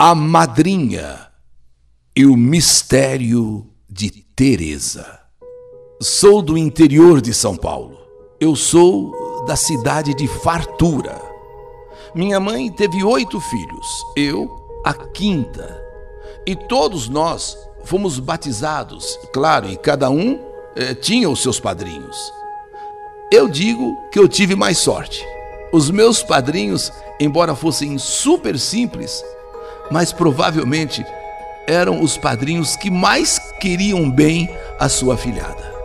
A Madrinha e o Mistério de Teresa. Sou do interior de São Paulo. Eu sou da cidade de Fartura. Minha mãe teve oito filhos, eu a quinta. E todos nós fomos batizados, claro, e cada um eh, tinha os seus padrinhos. Eu digo que eu tive mais sorte. Os meus padrinhos, embora fossem super simples, mas provavelmente eram os padrinhos que mais queriam bem a sua filhada.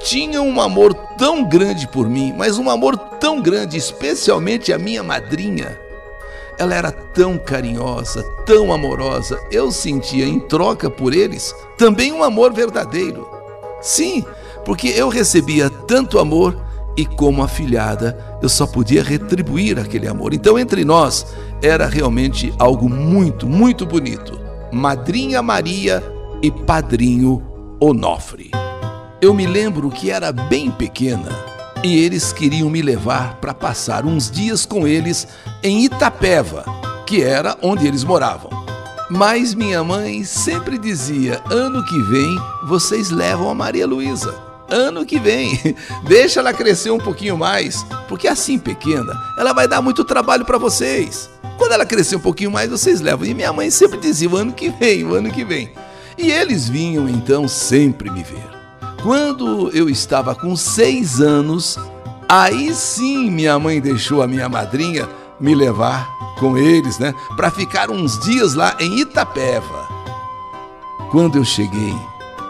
Tinham um amor tão grande por mim, mas um amor tão grande, especialmente a minha madrinha. Ela era tão carinhosa, tão amorosa, eu sentia em troca por eles também um amor verdadeiro. Sim, porque eu recebia tanto amor e, como afilhada, eu só podia retribuir aquele amor. Então, entre nós, era realmente algo muito, muito bonito. Madrinha Maria e Padrinho Onofre. Eu me lembro que era bem pequena e eles queriam me levar para passar uns dias com eles em Itapeva, que era onde eles moravam. Mas minha mãe sempre dizia: ano que vem vocês levam a Maria Luísa. Ano que vem, deixa ela crescer um pouquinho mais, porque assim pequena, ela vai dar muito trabalho para vocês. Quando ela crescer um pouquinho mais, vocês levam. E minha mãe sempre dizia: o ano que vem, o ano que vem. E eles vinham então sempre me ver. Quando eu estava com seis anos, aí sim minha mãe deixou a minha madrinha me levar com eles, né, para ficar uns dias lá em Itapeva. Quando eu cheguei,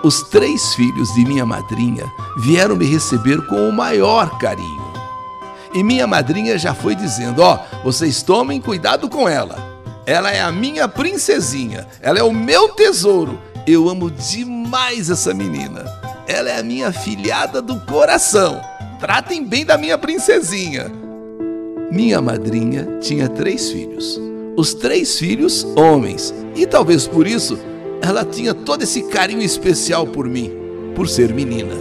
os três filhos de minha madrinha vieram me receber com o maior carinho. E minha madrinha já foi dizendo: Ó, oh, vocês tomem cuidado com ela. Ela é a minha princesinha, ela é o meu tesouro. Eu amo demais essa menina. Ela é a minha filhada do coração. Tratem bem da minha princesinha. Minha madrinha tinha três filhos. Os três filhos homens. E talvez por isso ela tinha todo esse carinho especial por mim, por ser menina.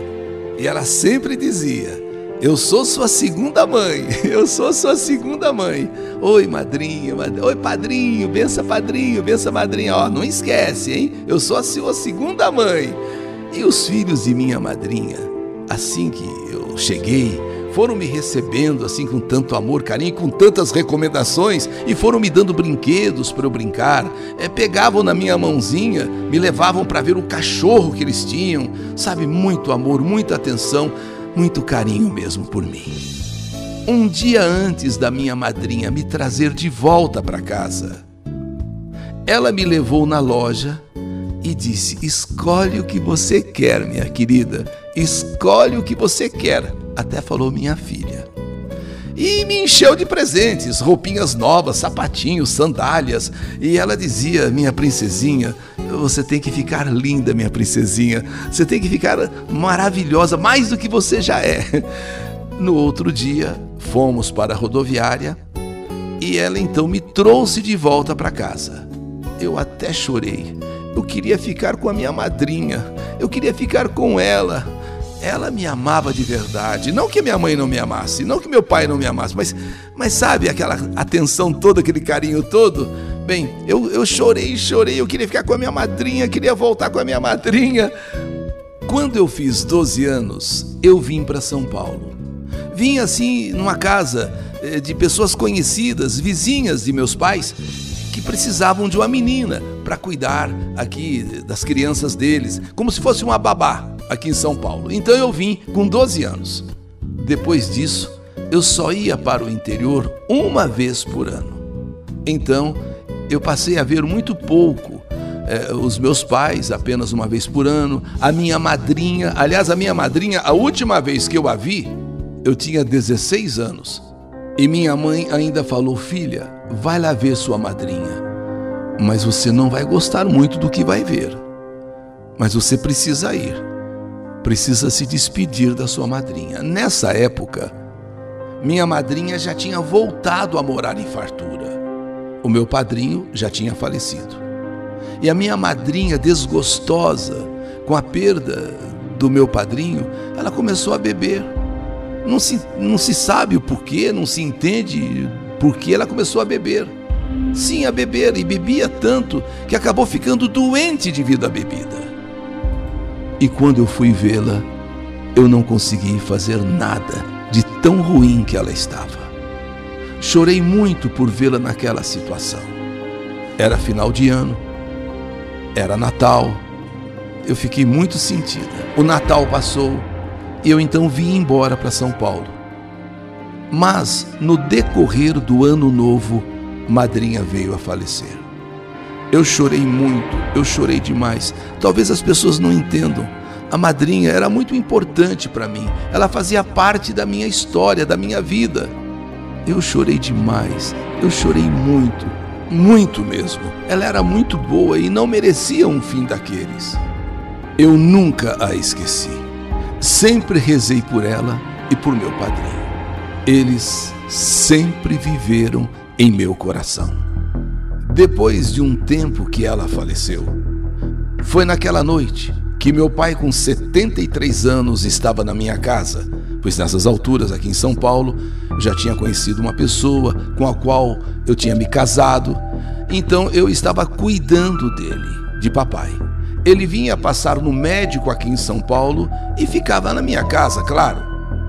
E ela sempre dizia: Eu sou sua segunda mãe, eu sou sua segunda mãe. Oi, madrinha, mad... oi, padrinho, bença padrinho, bença madrinha. Ó, não esquece, hein? Eu sou a sua segunda mãe. E os filhos de minha madrinha, assim que eu cheguei, foram me recebendo assim com tanto amor, carinho, com tantas recomendações e foram me dando brinquedos para eu brincar. É, pegavam na minha mãozinha, me levavam para ver o cachorro que eles tinham, sabe? Muito amor, muita atenção, muito carinho mesmo por mim. Um dia antes da minha madrinha me trazer de volta para casa, ela me levou na loja e disse: Escolhe o que você quer, minha querida, escolhe o que você quer. Até falou minha filha. E me encheu de presentes, roupinhas novas, sapatinhos, sandálias. E ela dizia: Minha princesinha, você tem que ficar linda, minha princesinha. Você tem que ficar maravilhosa, mais do que você já é. No outro dia, fomos para a rodoviária e ela então me trouxe de volta para casa. Eu até chorei eu queria ficar com a minha madrinha. Eu queria ficar com ela. Ela me amava de verdade. Não que minha mãe não me amasse, não que meu pai não me amasse, mas, mas sabe aquela atenção toda, aquele carinho todo? Bem, eu, eu chorei, chorei. Eu queria ficar com a minha madrinha, queria voltar com a minha madrinha. Quando eu fiz 12 anos, eu vim para São Paulo. Vim assim numa casa eh, de pessoas conhecidas, vizinhas de meus pais, que precisavam de uma menina para cuidar aqui das crianças deles, como se fosse uma babá aqui em São Paulo. Então eu vim com 12 anos. Depois disso, eu só ia para o interior uma vez por ano. Então eu passei a ver muito pouco eh, os meus pais apenas uma vez por ano, a minha madrinha, aliás, a minha madrinha, a última vez que eu a vi, eu tinha 16 anos. E minha mãe ainda falou: Filha, vai lá ver sua madrinha. Mas você não vai gostar muito do que vai ver. Mas você precisa ir. Precisa se despedir da sua madrinha. Nessa época, minha madrinha já tinha voltado a morar em fartura. O meu padrinho já tinha falecido. E a minha madrinha, desgostosa com a perda do meu padrinho, ela começou a beber não se, não se sabe o porquê, não se entende por que ela começou a beber. Sim, a beber, e bebia tanto que acabou ficando doente devido à bebida. E quando eu fui vê-la, eu não consegui fazer nada de tão ruim que ela estava. Chorei muito por vê-la naquela situação. Era final de ano, era Natal. Eu fiquei muito sentida. O Natal passou e eu então vim embora para São Paulo. Mas no decorrer do ano novo, madrinha veio a falecer. Eu chorei muito, eu chorei demais. Talvez as pessoas não entendam. A madrinha era muito importante para mim. Ela fazia parte da minha história, da minha vida. Eu chorei demais. Eu chorei muito, muito mesmo. Ela era muito boa e não merecia um fim daqueles. Eu nunca a esqueci. Sempre rezei por ela e por meu padrinho. Eles sempre viveram em meu coração. Depois de um tempo que ela faleceu, foi naquela noite que meu pai, com 73 anos, estava na minha casa, pois nessas alturas, aqui em São Paulo, já tinha conhecido uma pessoa com a qual eu tinha me casado, então eu estava cuidando dele, de papai. Ele vinha passar no médico aqui em São Paulo e ficava na minha casa, claro.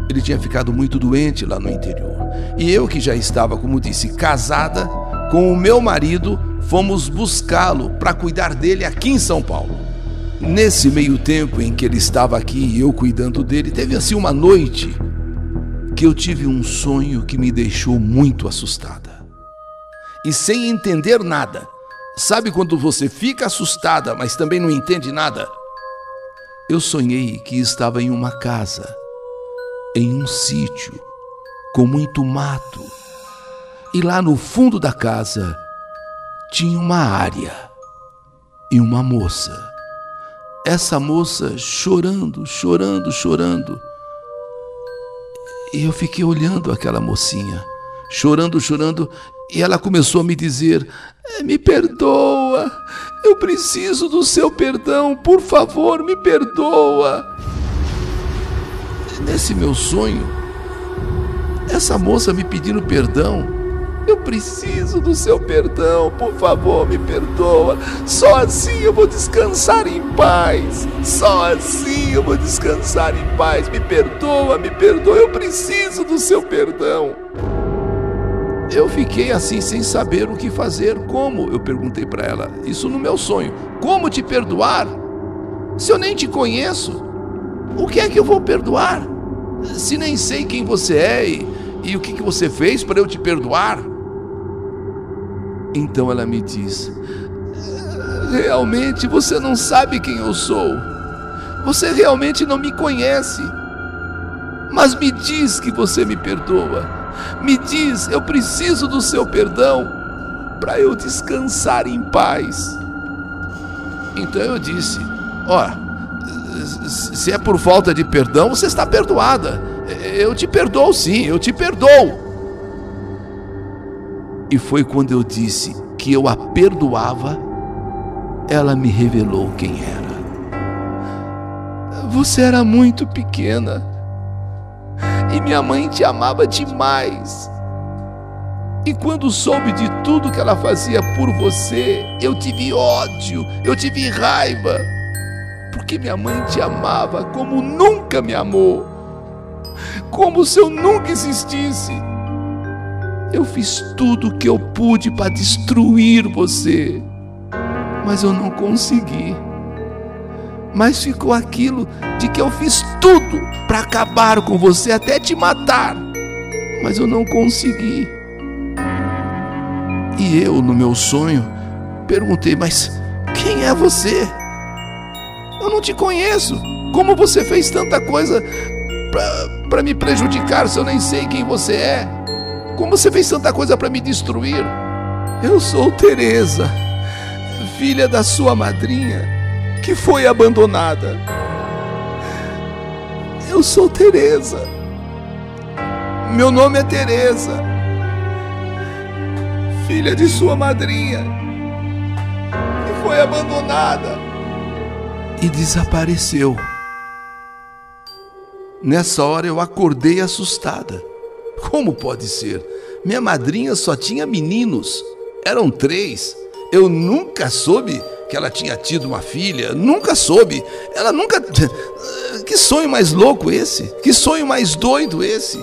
Ele tinha ficado muito doente lá no interior. E eu, que já estava, como disse, casada com o meu marido, fomos buscá-lo para cuidar dele aqui em São Paulo. Nesse meio tempo em que ele estava aqui e eu cuidando dele, teve assim uma noite que eu tive um sonho que me deixou muito assustada. E sem entender nada. Sabe quando você fica assustada, mas também não entende nada? Eu sonhei que estava em uma casa em um sítio com muito mato. E lá no fundo da casa tinha uma área e uma moça. Essa moça chorando, chorando, chorando. E eu fiquei olhando aquela mocinha, chorando, chorando, e ela começou a me dizer: Me perdoa, eu preciso do seu perdão, por favor, me perdoa nesse meu sonho, essa moça me pedindo perdão. Eu preciso do seu perdão, por favor, me perdoa. Só assim eu vou descansar em paz. Só assim eu vou descansar em paz. Me perdoa, me perdoa. Eu preciso do seu perdão. Eu fiquei assim sem saber o que fazer. Como? Eu perguntei para ela. Isso no meu sonho. Como te perdoar? Se eu nem te conheço, o que é que eu vou perdoar? Se nem sei quem você é e, e o que, que você fez para eu te perdoar? Então ela me diz: Realmente você não sabe quem eu sou. Você realmente não me conhece. Mas me diz que você me perdoa. Me diz, eu preciso do seu perdão para eu descansar em paz. Então eu disse: Ó, oh, se é por falta de perdão, você está perdoada. Eu te perdoo sim, eu te perdoo. E foi quando eu disse que eu a perdoava, ela me revelou quem era. Você era muito pequena e minha mãe te amava demais. E quando soube de tudo que ela fazia por você, eu tive ódio, eu tive raiva porque minha mãe te amava como nunca me amou, como se eu nunca existisse. Eu fiz tudo o que eu pude para destruir você, mas eu não consegui. Mas ficou aquilo de que eu fiz tudo para acabar com você, até te matar, mas eu não consegui. E eu, no meu sonho, perguntei: Mas quem é você? Eu não te conheço. Como você fez tanta coisa para me prejudicar se eu nem sei quem você é? Como você fez tanta coisa para me destruir? Eu sou Teresa, filha da sua madrinha, que foi abandonada. Eu sou Teresa. Meu nome é Teresa, filha de sua madrinha, que foi abandonada e desapareceu. Nessa hora eu acordei assustada. Como pode ser? Minha madrinha só tinha meninos. eram três. Eu nunca soube que ela tinha tido uma filha, nunca soube. Ela nunca. Que sonho mais louco esse? Que sonho mais doido esse?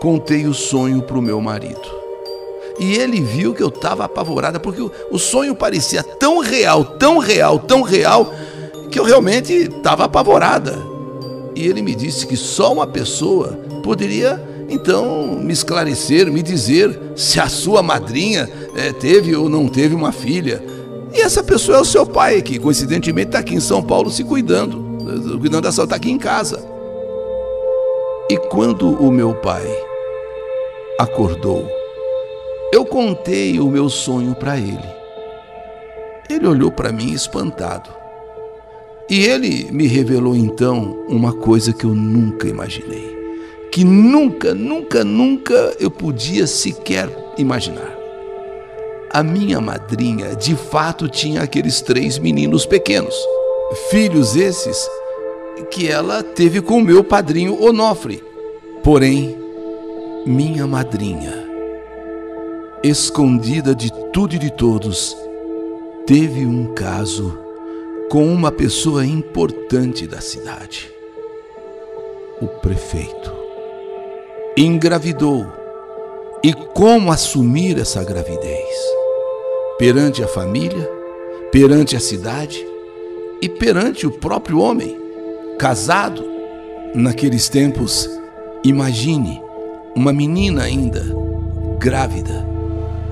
Contei o sonho para o meu marido. E ele viu que eu estava apavorada, porque o, sonho parecia tão real, tão real, tão real, que eu realmente estava apavorada. E ele me disse que só uma pessoa poderia então me esclarecer, me dizer se a sua madrinha é, teve ou não teve uma filha. E essa pessoa é o seu pai, que coincidentemente está aqui em São Paulo se cuidando, cuidando da saúde, está aqui em casa. E quando o meu pai acordou, eu contei o meu sonho para ele. Ele olhou para mim espantado. E ele me revelou então uma coisa que eu nunca imaginei, que nunca, nunca, nunca eu podia sequer imaginar. A minha madrinha de fato tinha aqueles três meninos pequenos, filhos esses que ela teve com o meu padrinho Onofre. Porém, minha madrinha escondida de tudo e de todos, teve um caso com uma pessoa importante da cidade, o prefeito. Engravidou. E como assumir essa gravidez? Perante a família, perante a cidade e perante o próprio homem, casado. Naqueles tempos, imagine uma menina ainda grávida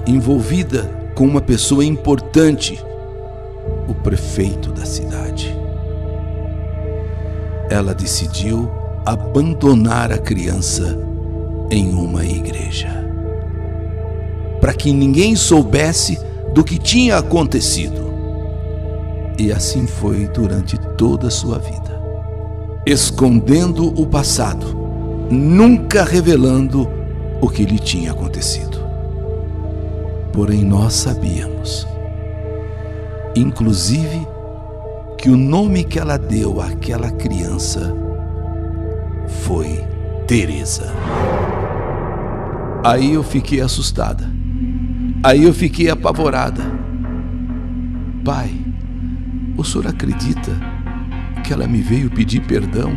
envolvida com uma pessoa importante, o prefeito da cidade. Ela decidiu abandonar a criança em uma igreja, para que ninguém soubesse do que tinha acontecido. E assim foi durante toda a sua vida, escondendo o passado, nunca revelando o que lhe tinha acontecido porém nós sabíamos, inclusive, que o nome que ela deu àquela criança foi Teresa. Aí eu fiquei assustada. Aí eu fiquei apavorada. Pai, o senhor acredita que ela me veio pedir perdão?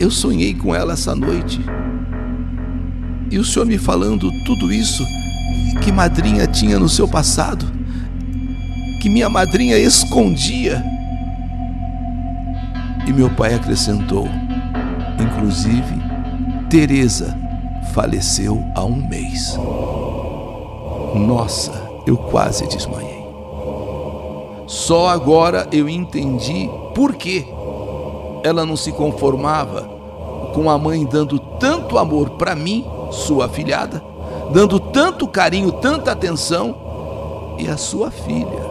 Eu sonhei com ela essa noite. E o senhor me falando tudo isso que madrinha tinha no seu passado, que minha madrinha escondia. E meu pai acrescentou: inclusive, Teresa faleceu há um mês. Nossa, eu quase desmaiei. Só agora eu entendi por que ela não se conformava com a mãe dando tanto amor para mim, sua filhada, dando tanto carinho, tanta atenção, e a sua filha,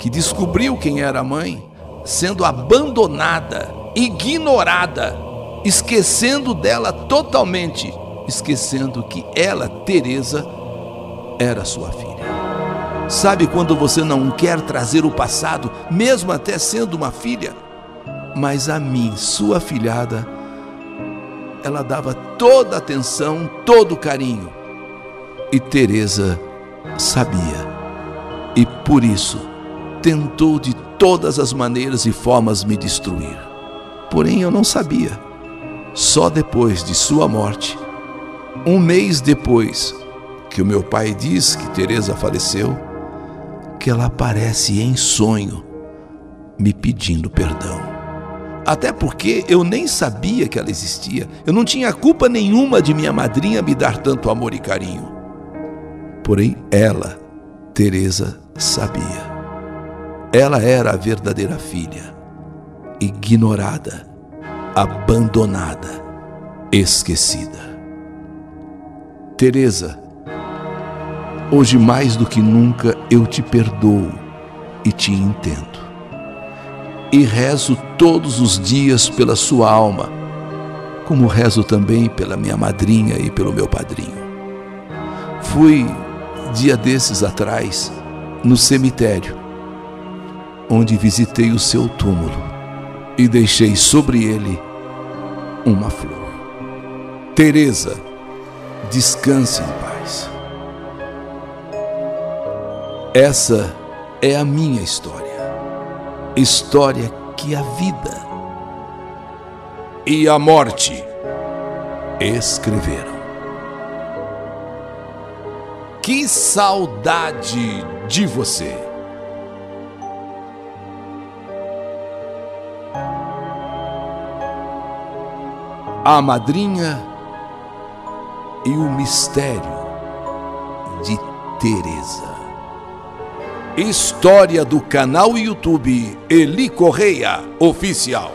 que descobriu quem era a mãe, sendo abandonada, ignorada, esquecendo dela totalmente, esquecendo que ela, Teresa, era sua filha. Sabe quando você não quer trazer o passado, mesmo até sendo uma filha? Mas a mim, sua filhada, ela dava toda a atenção, todo o carinho. E Teresa sabia. E por isso tentou de todas as maneiras e formas me destruir. Porém eu não sabia. Só depois de sua morte, um mês depois que o meu pai diz que Teresa faleceu, que ela aparece em sonho me pedindo perdão. Até porque eu nem sabia que ela existia. Eu não tinha culpa nenhuma de minha madrinha me dar tanto amor e carinho. Porém, ela, Teresa, sabia. Ela era a verdadeira filha, ignorada, abandonada, esquecida. Teresa, hoje mais do que nunca eu te perdoo e te entendo. E rezo todos os dias pela sua alma, como rezo também pela minha madrinha e pelo meu padrinho. Fui dia desses atrás, no cemitério, onde visitei o seu túmulo e deixei sobre ele uma flor. Teresa, descanse em paz. Essa é a minha história. História que a vida e a morte escreveram. Que saudade de você! A madrinha e o mistério de Teresa. História do canal YouTube Eli Correia Oficial.